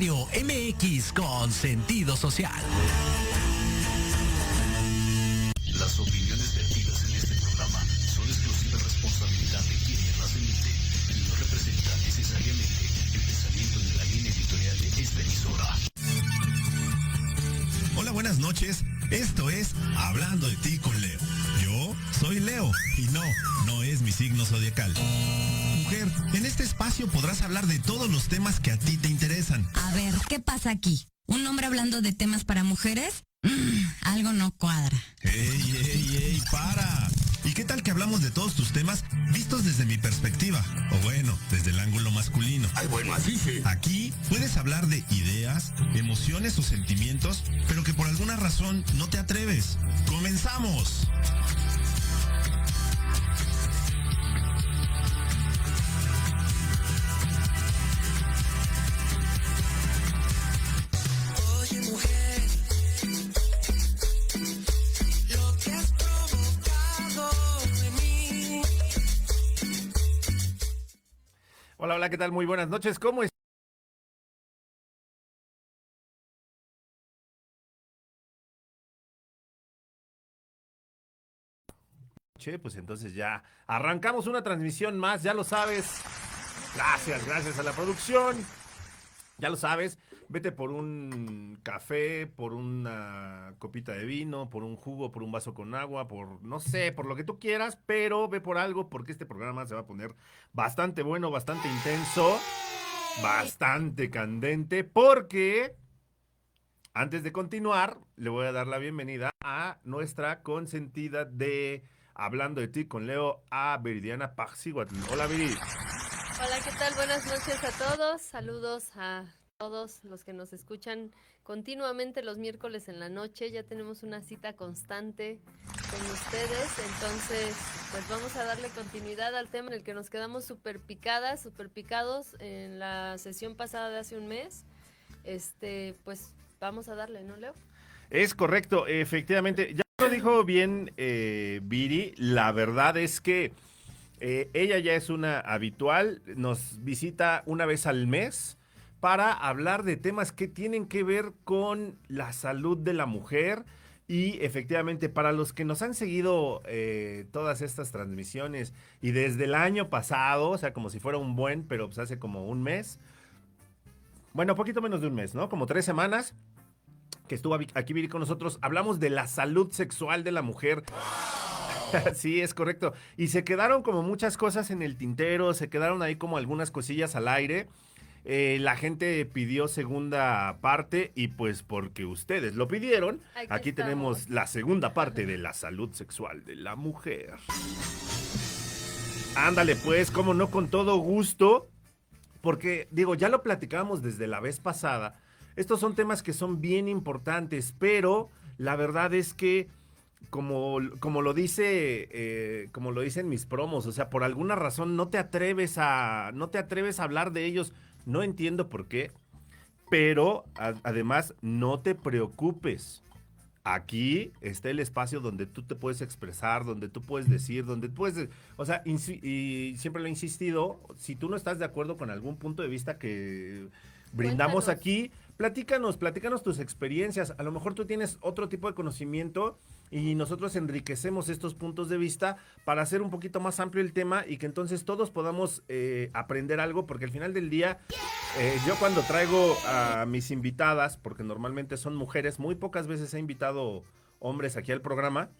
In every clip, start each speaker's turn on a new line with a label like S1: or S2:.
S1: Radio MX con sentido social.
S2: Las opiniones vertidas en este programa son exclusiva responsabilidad de quienes las emiten y no representan necesariamente el pensamiento de la línea editorial de esta emisora.
S3: Hola, buenas noches. Esto es Hablando de ti con Leo. Soy Leo y no, no es mi signo zodiacal. Mujer, en este espacio podrás hablar de todos los temas que a ti te interesan.
S4: A ver, ¿qué pasa aquí? ¿Un hombre hablando de temas para mujeres? Mm, algo no cuadra.
S3: ¡Ey, ey, ey! ¡Para! ¿Y qué tal que hablamos de todos tus temas vistos desde mi perspectiva? O bueno, desde el ángulo masculino.
S2: Ay, bueno, así sí.
S3: Aquí puedes hablar de ideas, emociones o sentimientos, pero que por alguna razón no te atreves. ¡Comenzamos!
S5: Hola, ¿qué tal? Muy buenas noches. ¿Cómo es? Che, pues entonces ya arrancamos una transmisión más, ya lo sabes. Gracias, gracias a la producción. Ya lo sabes, vete por un café, por una copita de vino, por un jugo, por un vaso con agua, por no sé, por lo que tú quieras, pero ve por algo porque este programa se va a poner bastante bueno, bastante intenso, bastante candente, porque antes de continuar, le voy a dar la bienvenida a nuestra consentida de Hablando de ti con Leo, a Viridiana Paxiguatl. Hola, Viri.
S6: Hola, ¿qué tal? Buenas noches a todos. Saludos a todos los que nos escuchan continuamente los miércoles en la noche. Ya tenemos una cita constante con ustedes. Entonces, pues vamos a darle continuidad al tema en el que nos quedamos súper picadas, súper picados en la sesión pasada de hace un mes. Este, pues vamos a darle, ¿no, Leo?
S5: Es correcto, efectivamente. Ya lo dijo bien eh, Viri. La verdad es que eh, ella ya es una habitual. Nos visita una vez al mes para hablar de temas que tienen que ver con la salud de la mujer. Y efectivamente, para los que nos han seguido eh, todas estas transmisiones y desde el año pasado, o sea, como si fuera un buen, pero pues hace como un mes, bueno, poquito menos de un mes, ¿no? Como tres semanas que estuvo aquí Viri con nosotros, hablamos de la salud sexual de la mujer. Sí, es correcto. Y se quedaron como muchas cosas en el tintero, se quedaron ahí como algunas cosillas al aire. Eh, la gente pidió segunda parte y pues porque ustedes lo pidieron,
S6: Aquí
S5: tenemos la segunda parte de la salud sexual de la mujer. Ándale pues, como no, con todo gusto, porque digo, ya lo platicábamos desde la vez pasada. Estos son temas que son bien importantes, pero la verdad es que como, como lo dice eh, como lo dicen mis promos, o sea, por alguna razón no te atreves a no te atreves a hablar de ellos. No entiendo por qué, pero a- además no te preocupes. Aquí está el espacio donde tú te puedes expresar, donde tú puedes decir, donde tú puedes, o sea, y siempre lo he insistido, si tú no estás de acuerdo con algún punto de vista que brindamos
S6: Cuéntanos.
S5: aquí, platícanos, platícanos tus experiencias. A lo mejor tú tienes otro tipo de conocimiento y nosotros enriquecemos estos puntos de vista para hacer un poquito más amplio el tema y que entonces todos podamos eh, aprender algo, porque al final del día, eh, yo cuando traigo a mis invitadas, porque normalmente son mujeres, muy pocas veces he invitado hombres aquí al programa,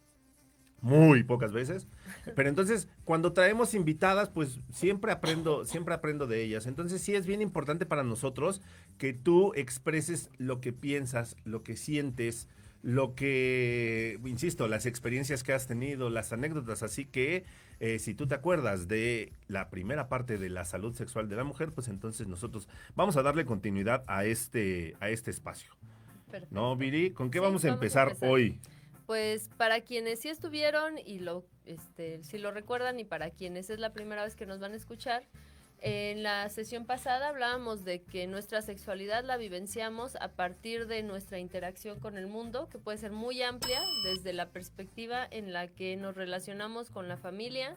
S5: muy pocas veces. Pero entonces, cuando traemos invitadas, pues siempre aprendo, siempre aprendo de ellas. Entonces, sí es bien importante para nosotros que tú expreses lo que piensas, lo que sientes, lo que, insisto, las experiencias que has tenido, las anécdotas. Así que, eh, si tú te acuerdas de la primera parte de la salud sexual de la mujer, pues entonces nosotros vamos a darle continuidad a este, a este espacio.
S6: Perfecto.
S5: ¿No, Viri? ¿Con qué
S6: Sí,
S5: vamos a
S6: vamos a
S5: empezar,
S6: empezar.
S5: hoy?
S6: Pues para quienes sí estuvieron y lo, este, si lo recuerdan y para quienes es la primera vez que nos van a escuchar, en la sesión pasada hablábamos de que nuestra sexualidad la vivenciamos a partir de nuestra interacción con el mundo, que puede ser muy amplia desde la perspectiva en la que nos relacionamos con la familia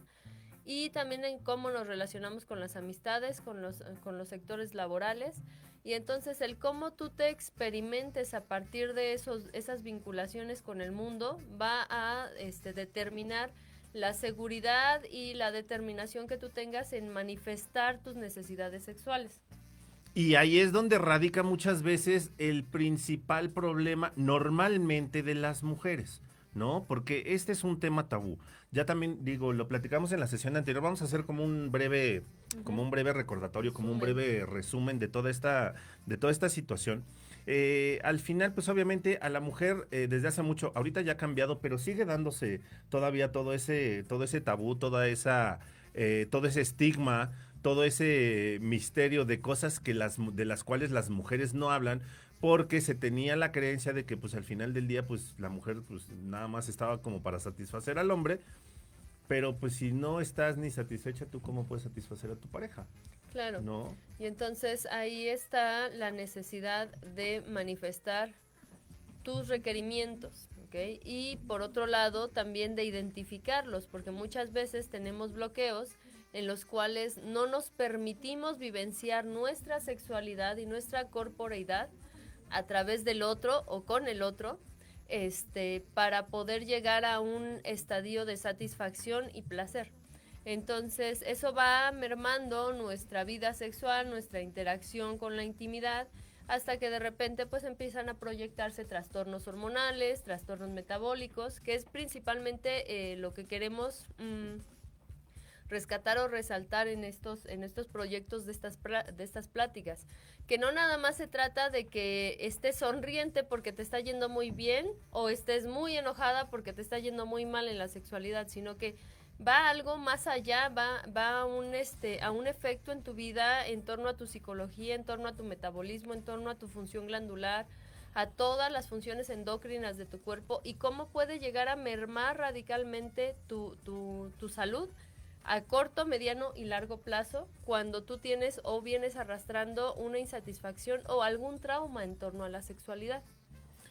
S6: y también en cómo nos relacionamos con las amistades, con los, con los sectores laborales. Y entonces el cómo tú te experimentes a partir de esos, esas vinculaciones con el mundo va a este, determinar la seguridad y la determinación que tú tengas en manifestar tus necesidades sexuales.
S5: Y ahí es donde radica muchas veces el principal problema normalmente de las mujeres, ¿no? Porque este es un tema tabú. Ya también digo, lo platicamos en la sesión anterior, vamos a hacer como un breve como un breve recordatorio, como un breve resumen de toda esta de toda esta situación. Eh, al final, pues obviamente a la mujer eh, desde hace mucho, ahorita ya ha cambiado, pero sigue dándose todavía todo ese, todo ese tabú, toda esa, eh, todo ese estigma, todo ese misterio de cosas que las, de las cuales las mujeres no hablan, porque se tenía la creencia de que pues al final del día pues la mujer pues nada más estaba como para satisfacer al hombre, pero pues si no estás ni satisfecha, ¿tú cómo puedes satisfacer a tu pareja?
S6: Claro.
S5: ¿No?
S6: Y entonces ahí está la necesidad de manifestar tus requerimientos, ¿ok? Y por otro lado, también de identificarlos, porque muchas veces tenemos bloqueos en los cuales no nos permitimos vivenciar nuestra sexualidad y nuestra corporeidad a través del otro o con el otro, este, para poder llegar a un estadio de satisfacción y placer. Entonces, eso va mermando nuestra vida sexual, nuestra interacción con la intimidad, hasta que de repente pues empiezan a proyectarse trastornos hormonales, trastornos metabólicos, que es principalmente eh, lo que queremos mm, rescatar o resaltar en estos, en estos proyectos de estas, de estas pláticas. Que no nada más se trata de que estés sonriente porque te está yendo muy bien o estés muy enojada porque te está yendo muy mal en la sexualidad, sino que va algo más allá, va, va a, un, este, a un efecto en tu vida en torno a tu psicología, en torno a tu metabolismo, en torno a tu función glandular, a todas las funciones endócrinas de tu cuerpo y cómo puede llegar a mermar radicalmente tu, tu, salud a corto, mediano y largo plazo cuando tú tienes o vienes arrastrando una insatisfacción o algún trauma en torno a la sexualidad.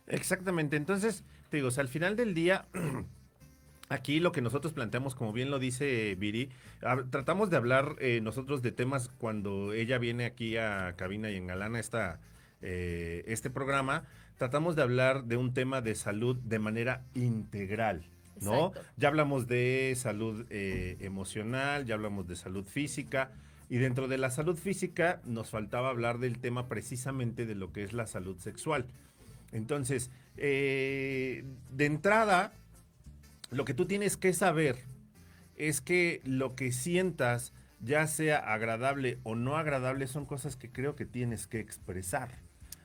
S5: Exactamente. Entonces, te digo, al final del día, aquí lo que nosotros planteamos, como bien lo dice Viri, tratamos de hablar eh, nosotros de temas cuando ella viene aquí a cabina y engalana esta, eh, este programa. Tratamos de hablar de un tema de salud de manera integral. ¿no?
S6: Exacto.
S5: Ya hablamos de salud eh, emocional, ya hablamos de salud física. Y dentro de la salud física nos faltaba hablar del tema precisamente de lo que es la salud sexual. Entonces, eh, de entrada, lo que tú tienes que saber es que lo que sientas, ya sea agradable o no agradable, son cosas que creo que tienes que expresar.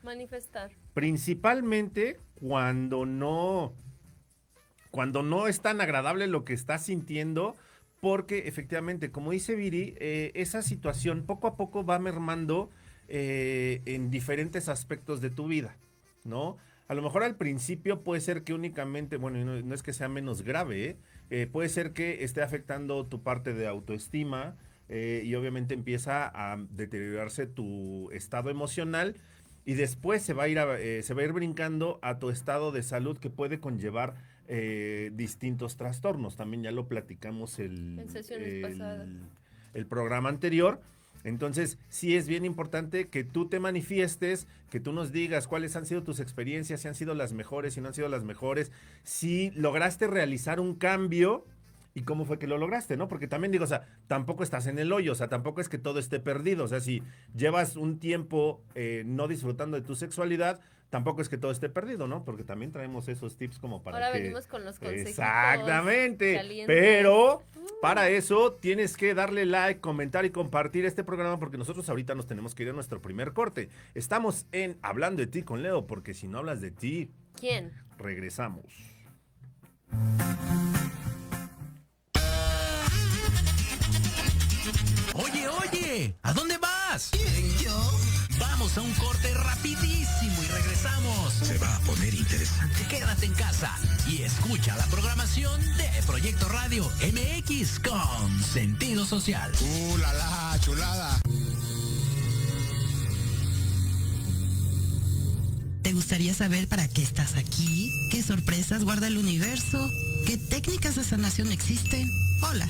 S6: Manifestar.
S5: Principalmente cuando no, cuando no es tan agradable lo que estás sintiendo, porque efectivamente, como dice Viri, eh, esa situación poco a poco va mermando eh, en diferentes aspectos de tu vida, ¿no? A lo mejor al principio puede ser que únicamente, bueno, no, no es que sea menos grave, ¿eh? Eh, puede ser que esté afectando tu parte de autoestima eh, y obviamente empieza a deteriorarse tu estado emocional y después se va a ir, a- eh, se va a ir brincando a tu estado de salud que puede conllevar eh, distintos trastornos. También ya lo platicamos el,
S6: En sesiones
S5: el-
S6: pasadas.
S5: el programa anterior. Entonces, sí es bien importante que tú te manifiestes, que tú nos digas cuáles han sido tus experiencias, si han sido las mejores, si no han sido las mejores, si lograste realizar un cambio y cómo fue que lo lograste, ¿no? Porque también digo, o sea, tampoco estás en el hoyo, o sea, tampoco es que todo esté perdido, o sea, si llevas un tiempo eh, no disfrutando de tu sexualidad, tampoco es que todo esté perdido, ¿no? Porque también traemos esos tips como para
S6: Ahora
S5: que...
S6: venimos con los consejos.
S5: Exactamente.
S6: calientes.
S5: Pero para eso tienes que darle like, comentar y compartir este programa porque nosotros ahorita nos tenemos que ir a nuestro primer corte. Estamos en Hablando de ti con Leo porque si no hablas de ti,
S6: ¿Quién?
S5: regresamos.
S1: Oye, oye, ¿a dónde vas? yo? Vamos a un corte rapidísimo y regresamos. Se va a poner interesante. Quédate en casa y escucha la programación de Proyecto Radio MX con sentido social.
S7: ¡Uh, la, la, chulada!
S8: ¿Te gustaría saber para qué estás aquí? ¿Qué sorpresas guarda el universo? ¿Qué técnicas de sanación existen? Hola,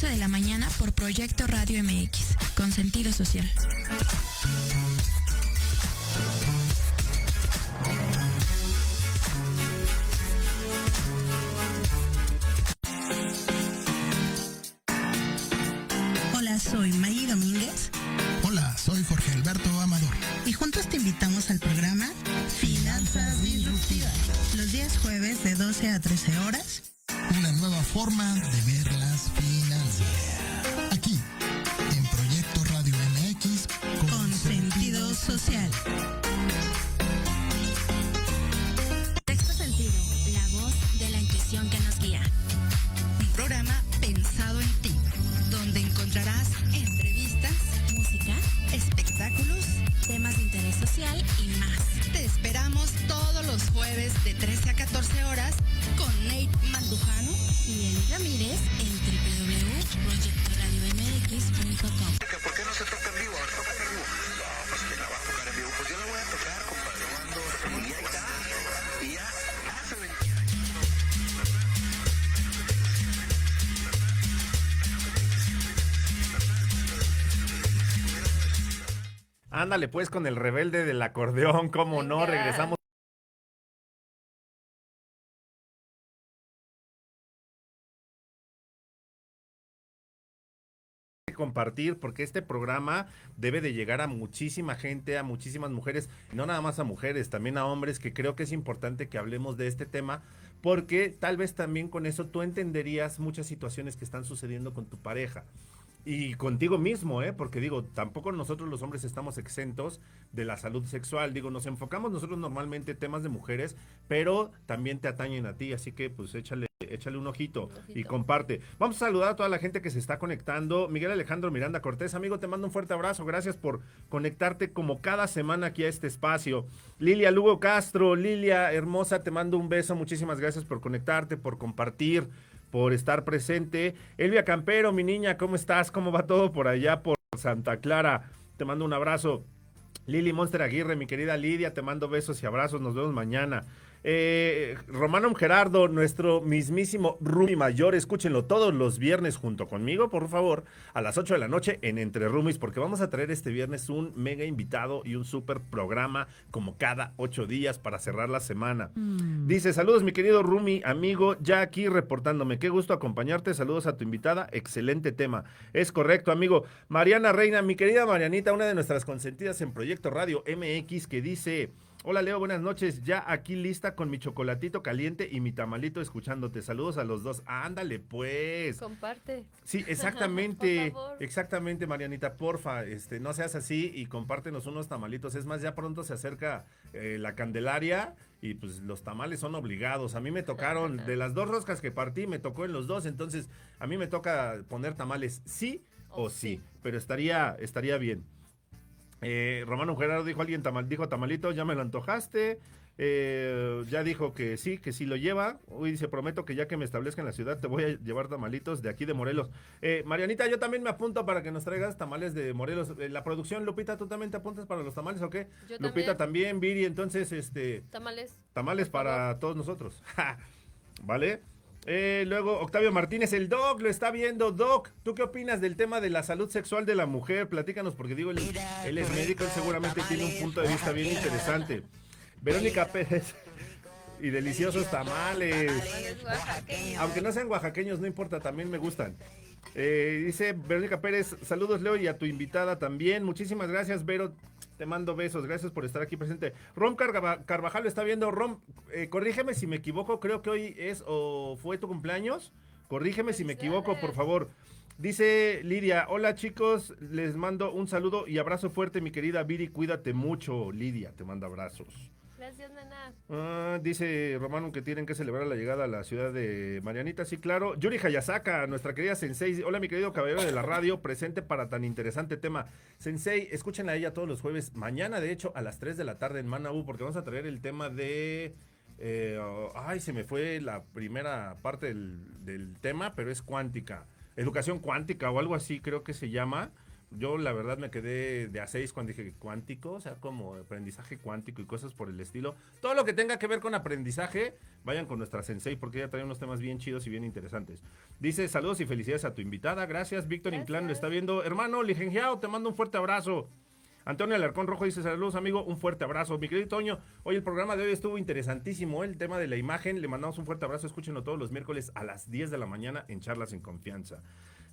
S4: 11 de la mañana por Proyecto Radio MX, con sentido social.
S5: Ándale pues con el rebelde del acordeón, cómo no, regresamos. compartir porque este programa debe de llegar a muchísima gente, a muchísimas mujeres, no nada más a mujeres, también a hombres, que creo que es importante que hablemos de este tema porque tal vez también con eso tú entenderías muchas situaciones que están sucediendo con tu pareja. Y contigo mismo, ¿eh? Porque digo, tampoco nosotros los hombres estamos exentos de la salud sexual. Digo, nos enfocamos nosotros normalmente en temas de mujeres, pero también te atañen a ti, así que pues échale, échale un ojito,
S6: Un ojito.
S5: y comparte. Vamos a saludar a toda la gente que se está conectando. Miguel Alejandro Miranda Cortés, amigo, te mando un fuerte abrazo. Gracias por conectarte como cada semana aquí a este espacio. Lilia Lugo Castro, Lilia hermosa, te mando un beso. Muchísimas gracias por conectarte, por compartir por estar presente. Elvia Campero, mi niña, ¿cómo estás? ¿Cómo va todo por allá por Santa Clara? Te mando un abrazo. Lili Monster Aguirre, mi querida Lidia, te mando besos y abrazos. Nos vemos mañana. Eh, Romano Gerardo, nuestro mismísimo Rumi Mayor, escúchenlo todos los viernes junto conmigo, por favor, a las 8 de la noche en Entre Rumis, porque vamos a traer este viernes un mega invitado y un super programa como cada ocho días para cerrar la semana. Dice, saludos mi querido Rumi, amigo, ya aquí reportándome, qué gusto acompañarte, saludos a tu invitada, excelente tema. Es correcto, amigo. Mariana Reina, mi querida Marianita, una de nuestras consentidas en Proyecto Radio MX, que dice... Hola Leo, buenas noches. Ya aquí lista con mi chocolatito caliente y mi tamalito escuchándote. Saludos a los dos. Ándale, pues.
S6: Comparte.
S5: Sí, exactamente.
S6: Por favor.
S5: exactamente, Marianita. Porfa, este, no seas así y compártenos unos tamalitos. Es más, ya pronto se acerca eh, la Candelaria y pues los tamales son obligados. A mí me tocaron, de las dos roscas que partí, me tocó en los dos. Entonces, a mí me toca poner tamales sí o
S6: O
S5: sí.
S6: sí.
S5: Pero estaría, estaría bien. Eh, Romano Gerardo dijo alguien tamal, dijo tamalito, ya me lo antojaste. Eh, ya dijo que sí, que sí lo lleva. Hoy dice, prometo que ya que me establezca en la ciudad te voy a llevar tamalitos de aquí de Morelos. Eh, Marianita, yo también me apunto para que nos traigas tamales de Morelos. Eh, la producción, Lupita, ¿tú también te apuntas para los tamales o qué?
S6: Yo
S5: Lupita
S6: también.
S5: también, Viri, entonces, este,
S6: Tamales.
S5: tamales para todos nosotros. ¿Vale? Eh, luego, Octavio Martínez, el Doc, lo está viendo. Doc, ¿tú qué opinas del tema de la salud sexual de la mujer? Platícanos, porque digo, él, él es médico, él seguramente tiene un punto de vista bien interesante. Verónica Pérez, y deliciosos tamales. Aunque no sean oaxaqueños, no importa, también me gustan. Eh, dice Verónica Pérez, saludos Leo y a tu invitada también. Muchísimas gracias, Vero. Te mando besos, gracias por estar aquí presente. Rom Carva- Carvajal está viendo. Rom, eh, corrígeme si me equivoco, creo que hoy es o fue tu cumpleaños. Corrígeme si me equivoco, por favor. Dice Lidia, hola chicos, les mando un saludo y abrazo fuerte, mi querida Viri, cuídate mucho, Lidia, te manda abrazos.
S6: Gracias.
S5: Ah, dice Romano que tienen que celebrar la llegada a la ciudad de Marianita, sí, claro. Yuri Hayasaka, nuestra querida Sensei. Hola, mi querido caballero de la radio, presente para tan interesante tema. Sensei, escúchenla a ella todos los jueves. Mañana, de hecho, a las 3 de la tarde en Manaú, porque vamos a traer el tema de. eh, ay, se me fue la primera parte del tema, pero es cuántica. Educación cuántica o algo así, creo que se llama. Yo la verdad me quedé de a seis cuando dije cuántico, o sea, como aprendizaje cuántico y cosas por el estilo. Todo lo que tenga que ver con aprendizaje, vayan con nuestra sensei porque ella trae unos temas bien chidos y bien interesantes. Dice, saludos y felicidades a tu invitada. Gracias, Víctor Inclán lo está viendo. Hermano, licenciado, te mando un fuerte abrazo. Antonio Alarcón Rojo dice, saludos amigo, un fuerte abrazo. Mi querido Toño, hoy el programa de hoy estuvo interesantísimo, el tema de la imagen, le mandamos un fuerte abrazo, escúchenlo todos los miércoles a las 10 de la mañana en Charlas en Confianza.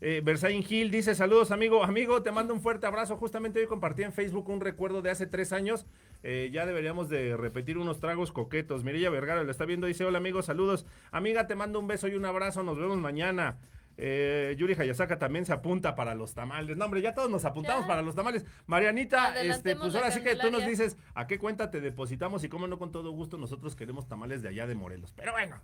S5: Eh, Versailles Gil dice, saludos amigo, amigo, te mando un fuerte abrazo. Justamente hoy compartí en Facebook un recuerdo de hace tres años. Eh, ya deberíamos de repetir unos tragos coquetos. Mirella Vergara lo está viendo, dice, hola amigo, saludos. Amiga, te mando un beso y un abrazo, nos vemos mañana. Eh, Yuri Hayasaka también se apunta para los tamales. No, hombre, ya todos nos apuntamos
S6: Ya.
S5: para los tamales. Marianita, este, pues ahora sí que tú nos dices a qué cuenta te depositamos y cómo no con todo gusto nosotros queremos tamales de allá de Morelos. Pero bueno,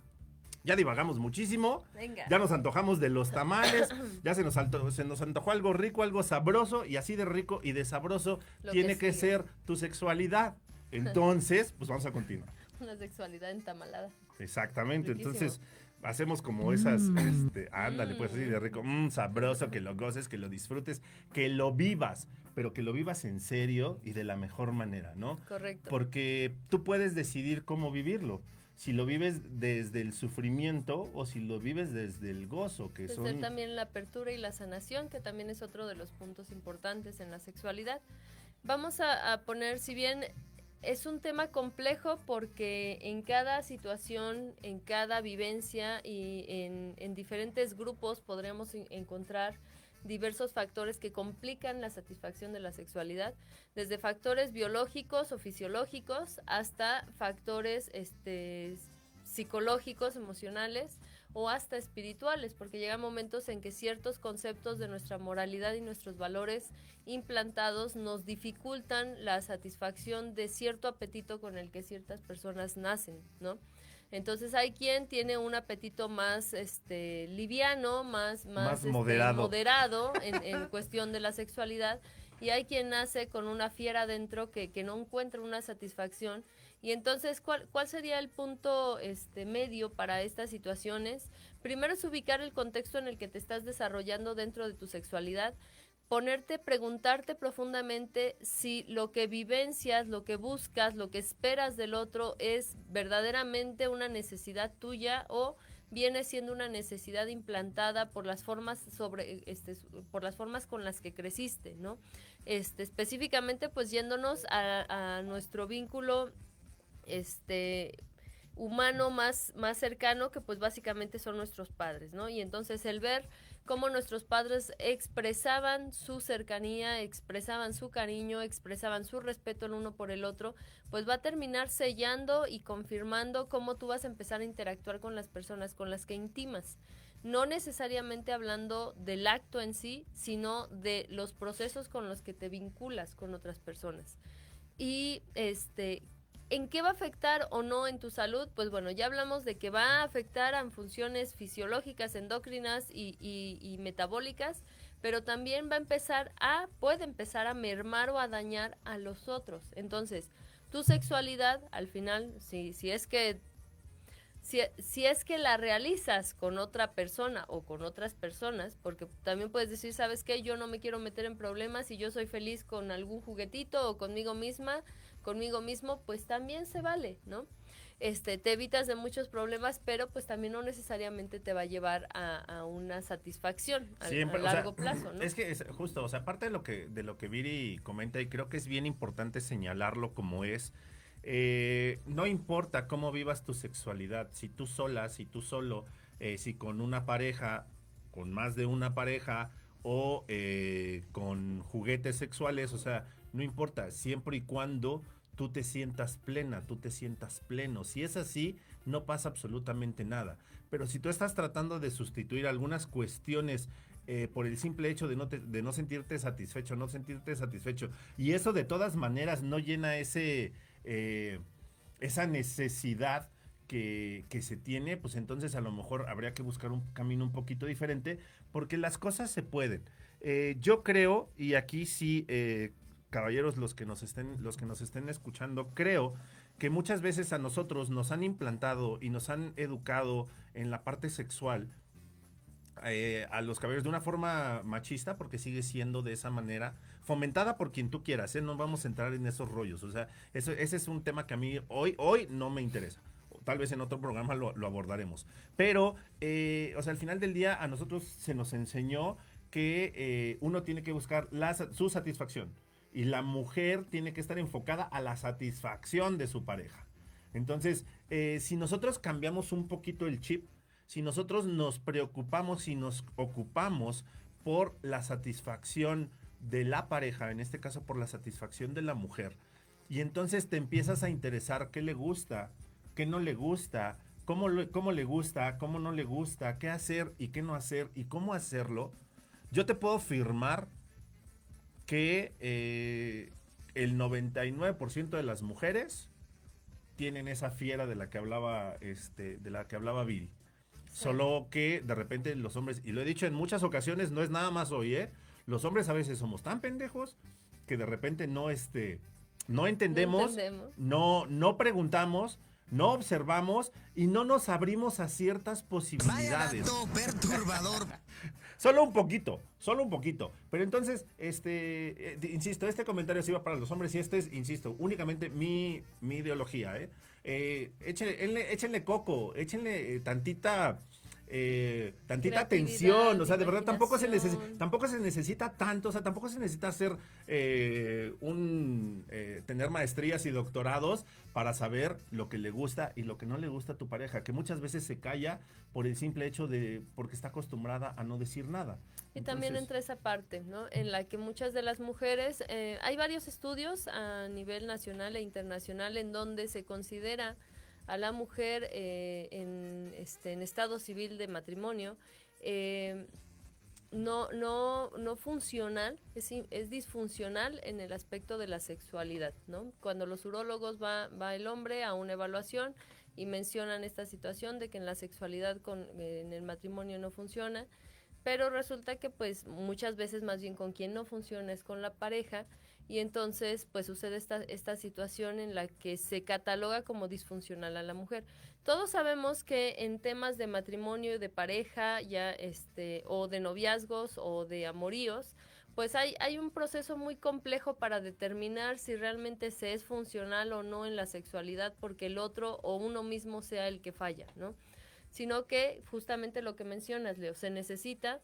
S5: ya divagamos muchísimo.
S6: Venga.
S5: Ya nos antojamos de los tamales, ya se nos, alto- se nos antojó algo rico, algo sabroso, y así de rico y de sabroso
S6: Lo
S5: tiene
S6: que
S5: ser tu sexualidad. Entonces, pues vamos a continuar.
S6: Una sexualidad entamalada.
S5: Exactamente,
S6: Riquísimo.
S5: entonces hacemos como esas, este, ándale, pues así de rico, mm, sabroso, que lo goces, que lo disfrutes, que lo vivas, pero que lo vivas en serio y de la mejor manera, ¿no?
S6: Correcto.
S5: Porque tú puedes decidir cómo vivirlo. Si lo vives desde el sufrimiento o si lo vives desde el gozo, que son...
S6: también la apertura y la sanación, que también es otro de los puntos importantes en la sexualidad. Vamos a, a poner, si bien es un tema complejo porque en cada situación, en cada vivencia y en, en diferentes grupos podremos en- encontrar diversos factores que complican la satisfacción de la sexualidad, desde factores biológicos o fisiológicos hasta factores este, psicológicos, emocionales o hasta espirituales, porque llegan momentos en que ciertos conceptos de nuestra moralidad y nuestros valores implantados nos dificultan la satisfacción de cierto apetito con el que ciertas personas nacen, ¿no? Entonces hay quien tiene un apetito más este liviano, más, más,
S5: Más
S6: este,
S5: moderado.
S6: moderado en, en cuestión de la sexualidad y hay quien nace con una fiera dentro que, que no encuentra una satisfacción y entonces ¿cuál, cuál sería el punto este medio para estas situaciones? Primero es ubicar el contexto en el que te estás desarrollando dentro de tu sexualidad, ponerte, preguntarte profundamente si lo que vivencias, lo que buscas, lo que esperas del otro es verdaderamente una necesidad tuya o viene siendo una necesidad implantada por las formas sobre este por las formas con las que creciste, ¿no? Este específicamente pues yéndonos a, nuestro vínculo este humano más, más cercano que pues básicamente son nuestros padres, ¿no? Y entonces el ver cómo nuestros padres expresaban su cercanía, expresaban su cariño, expresaban su respeto el uno por el otro, pues va a terminar sellando y confirmando cómo tú vas a empezar a interactuar con las personas con las que intimas. No necesariamente hablando del acto en sí, sino de los procesos con los que te vinculas con otras personas. Y este, ¿En qué va a afectar o no en tu salud? Pues bueno, ya hablamos de que va a afectar en funciones fisiológicas, endocrinas y, y- y metabólicas, pero también va a empezar a, puede empezar a mermar o a dañar a los otros. Entonces, tu sexualidad, al final, si, si es que si, si es que la realizas con otra persona o con otras personas, porque también puedes decir, ¿sabes qué? Yo no me quiero meter en problemas y yo soy feliz con algún juguetito o conmigo misma, conmigo mismo, pues también se vale, ¿no? Este, te evitas de muchos problemas, pero pues también no necesariamente te va a llevar a, a una satisfacción a, a
S5: Siempre, o sea,
S6: largo plazo, ¿no?
S5: Es que es justo, o sea, aparte de lo que de lo que Viri comenta y creo que es bien importante señalarlo como es. eh, no importa cómo vivas tu sexualidad, si tú sola, si tú solo, eh, si con una pareja, con más de una pareja o eh, con juguetes sexuales, o sea, no importa, siempre y cuando tú te sientas plena, tú te sientas pleno. Si es así, no pasa absolutamente nada. Pero si tú estás tratando de sustituir algunas cuestiones eh, por el simple hecho de no, de no sentirte satisfecho, no sentirte satisfecho, y eso de todas maneras no llena ese, eh, esa necesidad que, que se tiene, pues entonces a lo mejor habría que buscar un camino un poquito diferente, porque las cosas se pueden. Eh, yo creo, y aquí sí, caballeros, los que nos estén, los que nos estén escuchando, creo que muchas veces a nosotros nos han implantado y nos han educado en la parte sexual eh, a los caballeros de una forma machista, porque sigue siendo de esa manera, fomentada por quien tú quieras, ¿eh? no vamos a entrar en esos rollos. O sea, eso, ese es un tema que a mí hoy, hoy no me interesa. Tal vez en otro programa lo, abordaremos. Pero, eh, o sea, al final del día a nosotros se nos enseñó que uno tiene que buscar su satisfacción y la mujer tiene que estar enfocada a la satisfacción de su pareja. Entonces, eh, si nosotros cambiamos un poquito el chip, si nosotros nos preocupamos y nos ocupamos por la satisfacción de la pareja, en este caso por la satisfacción de la mujer, y entonces te empiezas a interesar qué le gusta, qué no le gusta, cómo, cómo le gusta, cómo no le gusta, qué hacer y qué no hacer y cómo hacerlo, yo te puedo afirmar que eh, el 99% de las mujeres tienen esa fiera de la que hablaba este de la que hablaba Viri. Solo que de repente los hombres, y lo he dicho en muchas ocasiones, no es nada más hoy, ¿eh? Los hombres a veces somos tan pendejos que de repente no, este, no entendemos,
S6: entendemos.
S5: no, no preguntamos, no observamos y no nos abrimos a ciertas posibilidades.
S7: perturbador.
S5: Solo un poquito, solo un poquito. Pero entonces, este, eh, insisto, este comentario sí va para los hombres y este es, insisto, únicamente mi, mi ideología, ¿eh? Eh, échenle, échenle- échenle coco, échenle eh, tantita... eh, tantita atención, o sea, de verdad tampoco se, tampoco se necesita tanto, o sea, tampoco se necesita hacer eh, un, eh, tener maestrías y doctorados para saber lo que le gusta y lo que no le gusta a tu pareja, que muchas veces se calla por el simple hecho de, porque está acostumbrada a no decir nada.
S6: Y también entra esa parte, ¿no? En la que muchas de las mujeres, eh, hay varios estudios a nivel nacional e internacional en donde se considera a la mujer eh, en, este, en estado civil de matrimonio eh, no, no, no funcional, es, disfuncional en el aspecto de la sexualidad, ¿no? Cuando los urólogos va, va el hombre a una evaluación y mencionan esta situación de que en la sexualidad con, eh, en el matrimonio no funciona, pero resulta que pues muchas veces más bien con quien no funciona es con la pareja y entonces pues sucede esta, esta situación en la que se cataloga como disfuncional a la mujer. Todos sabemos que en temas de matrimonio, de pareja, ya este, o de noviazgos o de amoríos, pues hay, hay un proceso muy complejo para determinar si realmente se es funcional o no en la sexualidad porque el otro o uno mismo sea el que falla, ¿no? Sino que justamente lo que mencionas, Leo, se necesita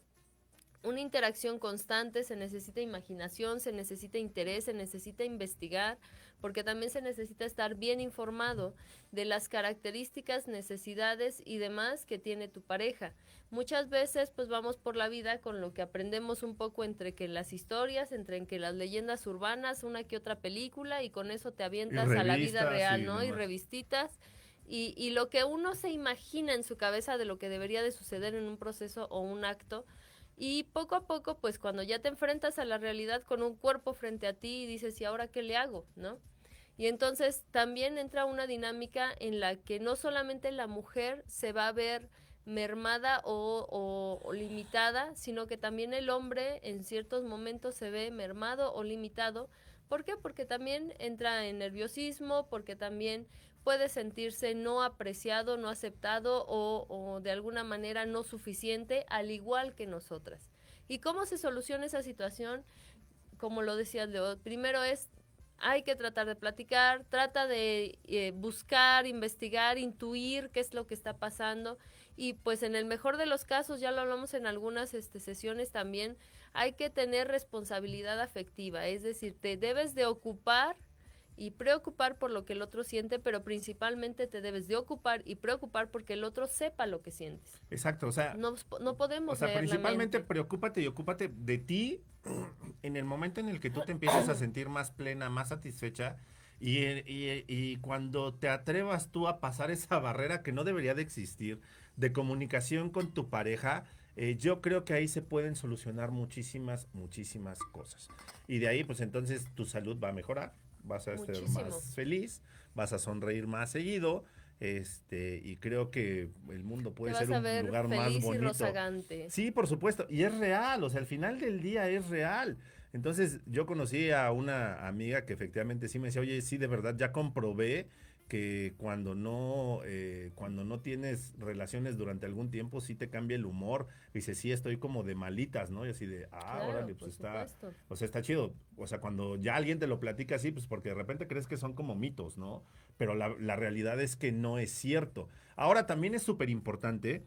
S6: una interacción constante, se necesita imaginación, se necesita interés, se necesita investigar, porque también se necesita estar bien informado de las características, necesidades y demás que tiene tu pareja. Muchas veces pues vamos por la vida con lo que aprendemos un poco entre que las historias, entre que las leyendas urbanas, una que otra película y con eso te avientas a la vida real, ¿no? Y revistitas. Y, y lo que uno se imagina en su cabeza de lo que debería de suceder en un proceso o un acto, y poco a poco, pues cuando ya te enfrentas a la realidad con un cuerpo frente a ti y dices, ¿y ahora qué le hago? ¿No? Y entonces también entra una dinámica en la que no solamente la mujer se va a ver mermada o, o- o limitada, sino que también el hombre en ciertos momentos se ve mermado o limitado. ¿Por qué? Porque también entra en nerviosismo, porque también puede sentirse no apreciado, no aceptado o, de alguna manera no suficiente, al igual que nosotras. ¿Y cómo se soluciona esa situación? Como lo decía Leo, primero es, hay que tratar de platicar, trata de eh, buscar, investigar, intuir qué es lo que está pasando y pues en el mejor de los casos, ya lo hablamos en algunas este, sesiones también, hay que tener responsabilidad afectiva, es decir, te debes de ocupar y preocupar por lo que el otro siente, pero principalmente te debes de ocupar y preocupar porque el otro sepa lo que sientes.
S5: Exacto, o sea,
S6: No, no podemos
S5: o sea,
S6: leer la
S5: principalmente
S6: mente.
S5: preocúpate y ocúpate de ti en el momento en el que tú te empieces a sentir más plena, más satisfecha Y, y- y cuando te atrevas tú a pasar esa barrera que no debería de existir de comunicación con tu pareja, eh, yo creo que ahí se pueden solucionar muchísimas, muchísimas cosas. Y de ahí, pues entonces tu salud va a mejorar, vas a
S6: Muchísimo.
S5: más feliz, vas a sonreír más seguido. Este, y creo que el mundo puede
S6: Te
S5: ser un
S6: ver
S5: lugar más
S6: y
S5: bonito.
S6: rozagante.
S5: Sí, por supuesto. Y es real, o sea, al final del día es real. Entonces, yo conocí a una amiga que efectivamente sí me decía, oye, sí, de verdad, ya comprobé que cuando no, eh, cuando no tienes relaciones durante algún tiempo, sí te cambia el humor. Dice, sí, estoy como de malitas, ¿no? Y así de, ah,
S6: Claro,
S5: órale, pues está,
S6: supuesto.
S5: o sea, está chido. O sea, cuando ya alguien te lo platica así, pues porque de repente crees que son como mitos, ¿no? Pero la, la realidad es que no es cierto. Ahora también es súper importante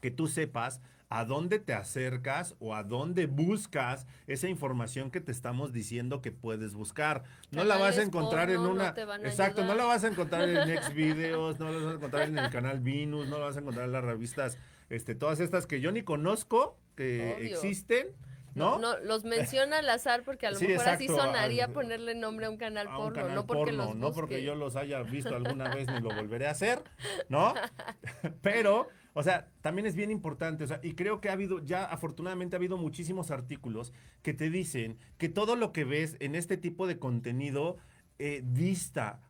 S5: que tú sepas a dónde te acercas o a dónde buscas esa información que te estamos diciendo que puedes buscar. No la vas a encontrar en
S6: no
S5: una... exacto, no la vas a encontrar en Xvideos, no la vas a encontrar en el canal Venus, no la vas a encontrar en las revistas, este, todas estas que yo ni conozco, que
S6: Obvio.
S5: existen, ¿no?
S6: No, los menciona al azar porque a lo
S5: Sí,
S6: mejor así sonaría ponerle nombre a un canal
S5: a un
S6: porno,
S5: canal
S6: no porque
S5: porno,
S6: los
S5: no porque yo los haya visto alguna vez ni lo volveré a hacer, ¿no? Pero, o sea, también es bien importante, o sea, y creo que ha habido, ya afortunadamente ha habido muchísimos artículos que te dicen que todo lo que ves en este tipo de contenido eh, dista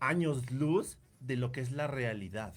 S5: años luz de lo que es la realidad.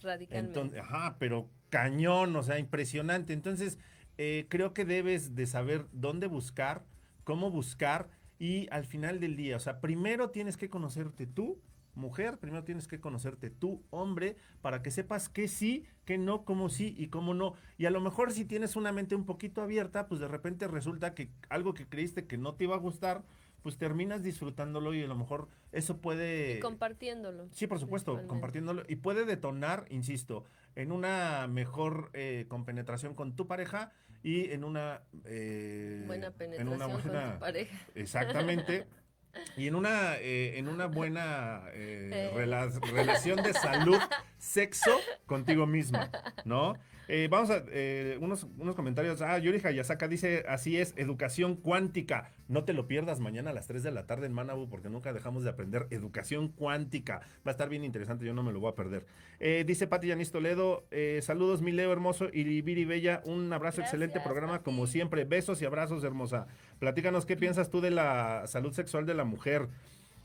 S6: Radicalmente.
S5: Entonces, ajá, pero cañón, o sea, impresionante. Entonces, eh, creo que debes de saber dónde buscar, cómo buscar y al final del día, o sea, primero tienes que conocerte tú, mujer, primero tienes que conocerte tú, hombre, para que sepas que sí, que no, cómo sí y cómo no. Y a lo mejor si tienes una mente un poquito abierta, pues de repente resulta que algo que creíste que no te iba a gustar, pues terminas disfrutándolo y a lo mejor eso puede...
S6: Y compartiéndolo.
S5: Sí, por supuesto, compartiéndolo. Y puede detonar, insisto, en una mejor eh, compenetración con tu pareja y en una... eh,
S6: Buena
S5: en
S6: penetración con tu pareja.
S5: Exactamente. Y en una, eh, en una buena eh,
S6: Eh.
S5: rela- relación de salud, sexo contigo mismo, ¿no? Eh, vamos a eh, unos, unos comentarios. Ah, Yuri Hayasaka dice, así es, educación cuántica. No te lo pierdas mañana a las 3 de la tarde en Manabu porque nunca dejamos de aprender educación cuántica. Va a estar bien interesante, yo no me lo voy a perder. Eh, dice Pati Yanis Toledo, saludos mi Leo hermoso y Viri Bella, un abrazo, excelente programa
S6: Pati.
S5: como siempre. Besos y abrazos, hermosa. Platícanos qué piensas tú de la salud sexual de la mujer.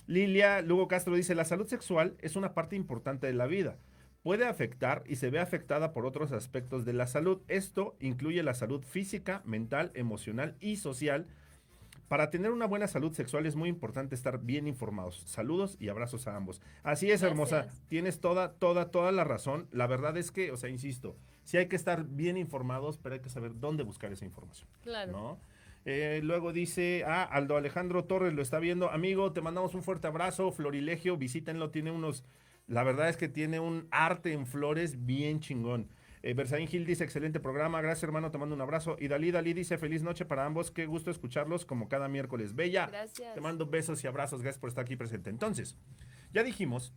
S5: Lilia Lugo Castro dice, la salud sexual es una parte importante de la vida. Puede afectar y se ve afectada por otros aspectos de la salud. Esto incluye la salud física, mental, emocional y social. Para tener una buena salud sexual es muy importante estar bien informados. Saludos y abrazos a ambos. Así es, hermosa. Tienes toda, toda, toda la razón. La verdad es que, o sea, insisto, sí hay que estar bien informados, pero hay que saber dónde buscar esa información.
S6: Claro.
S5: ¿no? Eh, luego dice, ah, Aldo Alejandro Torres lo está viendo. Amigo, te mandamos un fuerte abrazo. Florilegio, visítenlo. Tiene unos, la verdad es que tiene un arte en flores bien chingón. Eh, Bersaín Gil dice, excelente programa. Gracias, hermano. Te mando un abrazo. Y Dalí Dalí dice, feliz noche para ambos. Qué gusto escucharlos como cada miércoles. Bella.
S6: Gracias.
S5: Te mando besos y abrazos. Gracias por estar aquí presente. Entonces, ya dijimos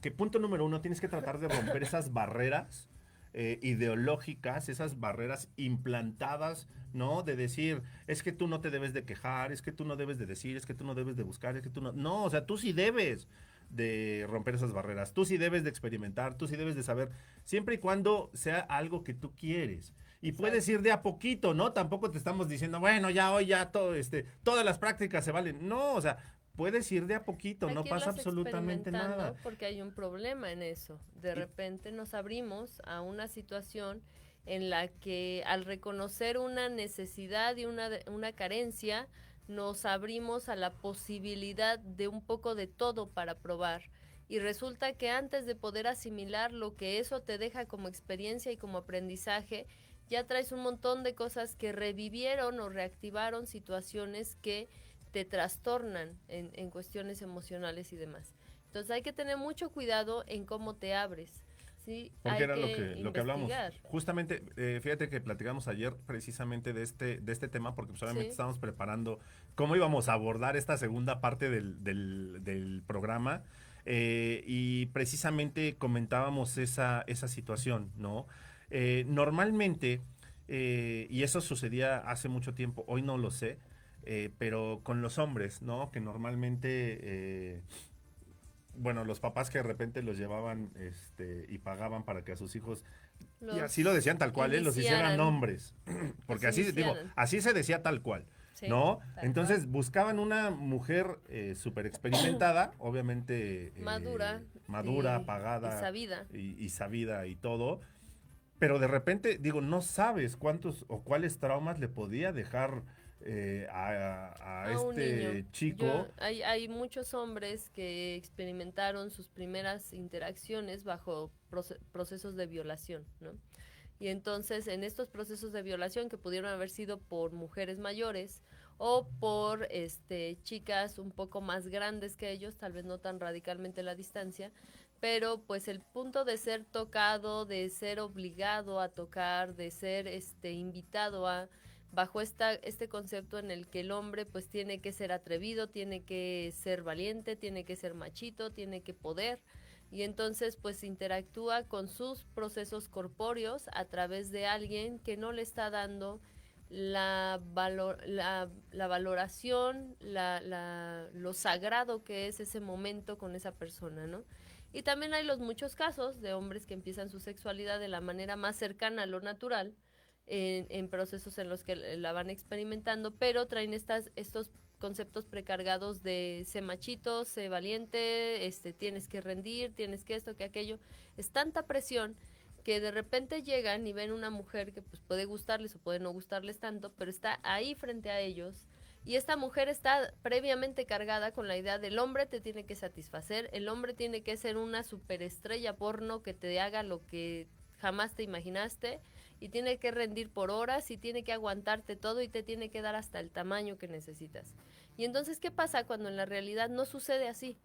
S5: que punto número uno, tienes que tratar de romper esas barreras eh, ideológicas, esas barreras implantadas, ¿no? De decir, es que tú no te debes de quejar, es que tú no debes de decir, es que tú no debes de buscar, es que tú no... No, o sea, tú sí debes de romper esas barreras, tú sí debes de experimentar, tú sí debes de saber, siempre y cuando sea algo que tú quieres. Y puedes ir de a poquito, ¿no? Tampoco te estamos diciendo, bueno, ya hoy ya todo, este, todas las prácticas se valen. No, o sea, puedes ir de a poquito,
S6: Hay
S5: no pasa absolutamente nada.
S6: Porque hay un problema en eso. De repente nos abrimos a una situación en la que al reconocer una necesidad y una, una carencia, nos abrimos a la posibilidad de un poco de todo para probar. Y resulta que antes de poder asimilar lo que eso te deja como experiencia y como aprendizaje, ya traes un montón de cosas que revivieron o reactivaron situaciones que te trastornan en, en cuestiones emocionales y demás. Entonces hay que tener mucho cuidado en cómo te abres. ¿Sí?
S5: Porque
S6: Hay
S5: era lo que, lo que hablamos. Justamente, eh, fíjate que platicamos ayer precisamente de este, de este tema, porque solamente
S6: Sí.
S5: estábamos preparando cómo íbamos a abordar esta segunda parte del, del- del programa. eh, y precisamente comentábamos esa, esa situación, ¿no? Eh, normalmente, y eso sucedía hace mucho tiempo, hoy no lo sé, pero con los hombres, ¿no? Que normalmente, bueno, los papás que de repente los llevaban este, y pagaban para que a sus hijos, y así lo decían tal cual, ¿eh? los hicieran hombres, porque así, digo, así se decía tal cual.
S6: Sí,
S5: ¿No?
S6: tal
S5: Entonces
S6: cual.
S5: buscaban una mujer eh, súper experimentada, obviamente. eh,
S6: Madura,
S5: Madura,
S6: y-
S5: pagada.
S6: y sabida.
S5: Y, y sabida y todo. Pero de repente, digo, no sabes cuántos o cuáles traumas le podía dejar eh, a, a
S6: a
S5: este chico.
S6: Yo- hay, hay muchos hombres que experimentaron sus primeras interacciones bajo proce- procesos de violación, ¿no? Y entonces en estos procesos de violación que pudieron haber sido por mujeres mayores o por este chicas un poco más grandes que ellos, tal vez no tan radicalmente la distancia, pero pues el punto de ser tocado, de ser obligado a tocar, de ser este invitado a bajo esta este concepto en el que el hombre pues tiene que ser atrevido, tiene que ser valiente, tiene que ser machito, tiene que poder y entonces pues interactúa con sus procesos corpóreos a través de alguien que no le está dando la, valor, la, valoración, la, lo sagrado que es ese momento con esa persona, ¿no? Y también hay los muchos casos de hombres que empiezan su sexualidad de la manera más cercana a lo natural, en, procesos en los que la van experimentando, pero traen estas, estos conceptos precargados de sé machito, sé valiente, este, tienes que rendir, tienes que esto, que aquello. Es tanta presión que de repente llegan y ven una mujer que pues puede gustarles o puede no gustarles tanto, pero está ahí frente a ellos y esta mujer está previamente cargada con la idea del hombre te tiene que satisfacer, el hombre tiene que ser una superestrella porno que te haga lo que jamás te imaginaste y tiene que rendir por horas y tiene que aguantarte todo y te tiene que dar hasta el tamaño que necesitas. Y entonces, ¿qué pasa cuando en la realidad no sucede así?